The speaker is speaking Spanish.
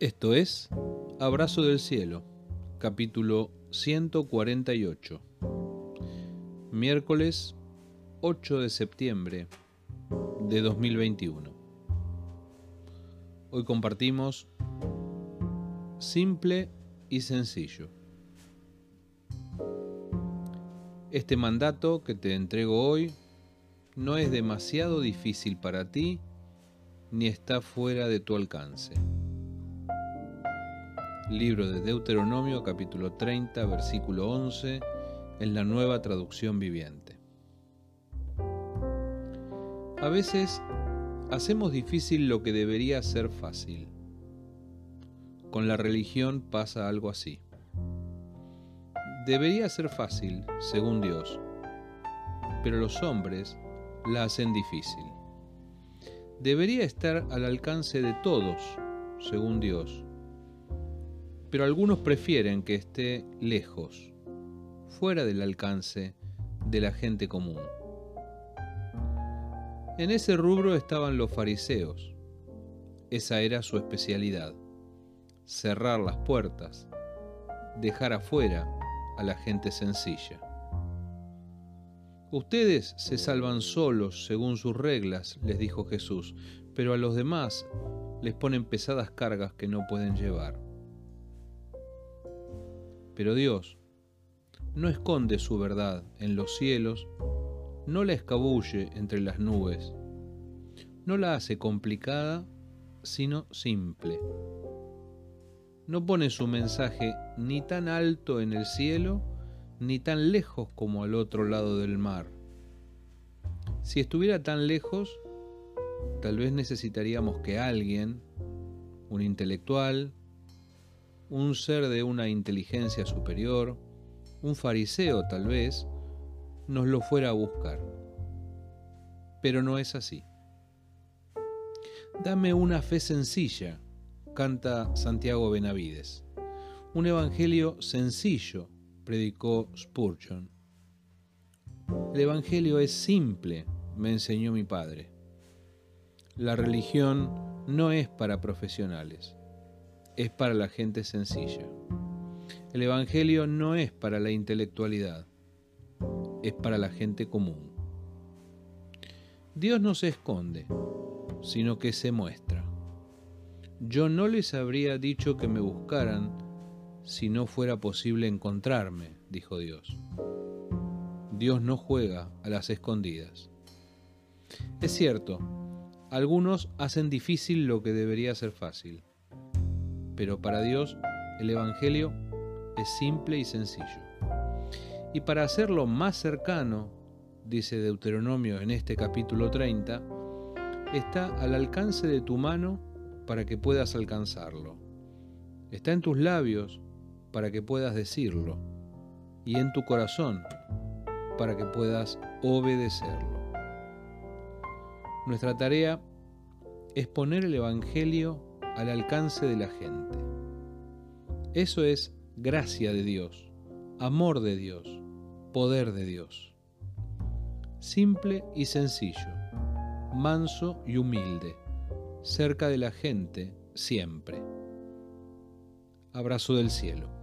Esto es Abrazo del Cielo, capítulo 148, miércoles 8 de septiembre de 2021. Hoy compartimos simple y sencillo. Este mandato que te entrego hoy no es demasiado difícil para ti ni está fuera de tu alcance. Libro de Deuteronomio capítulo 30 versículo 11 en la nueva traducción viviente. A veces hacemos difícil lo que debería ser fácil. Con la religión pasa algo así. Debería ser fácil, según Dios, pero los hombres la hacen difícil. Debería estar al alcance de todos, según Dios, pero algunos prefieren que esté lejos, fuera del alcance de la gente común. En ese rubro estaban los fariseos. Esa era su especialidad, cerrar las puertas, dejar afuera a la gente sencilla. Ustedes se salvan solos según sus reglas, les dijo Jesús, pero a los demás les ponen pesadas cargas que no pueden llevar. Pero Dios no esconde su verdad en los cielos, no la escabulle entre las nubes, no la hace complicada, sino simple. No pone su mensaje ni tan alto en el cielo, ni tan lejos como al otro lado del mar. Si estuviera tan lejos, tal vez necesitaríamos que alguien, un intelectual, un ser de una inteligencia superior, un fariseo tal vez, nos lo fuera a buscar. Pero no es así. Dame una fe sencilla, canta Santiago Benavides. Un evangelio sencillo, predicó Spurgeon. El evangelio es simple, me enseñó mi padre. La religión no es para profesionales es para la gente sencilla. El Evangelio no es para la intelectualidad, es para la gente común. Dios no se esconde, sino que se muestra. Yo no les habría dicho que me buscaran si no fuera posible encontrarme, dijo Dios. Dios no juega a las escondidas. Es cierto, algunos hacen difícil lo que debería ser fácil pero para Dios el Evangelio es simple y sencillo. Y para hacerlo más cercano, dice Deuteronomio en este capítulo 30, está al alcance de tu mano para que puedas alcanzarlo. Está en tus labios para que puedas decirlo. Y en tu corazón para que puedas obedecerlo. Nuestra tarea es poner el Evangelio al alcance de la gente. Eso es gracia de Dios, amor de Dios, poder de Dios. Simple y sencillo, manso y humilde, cerca de la gente siempre. Abrazo del cielo.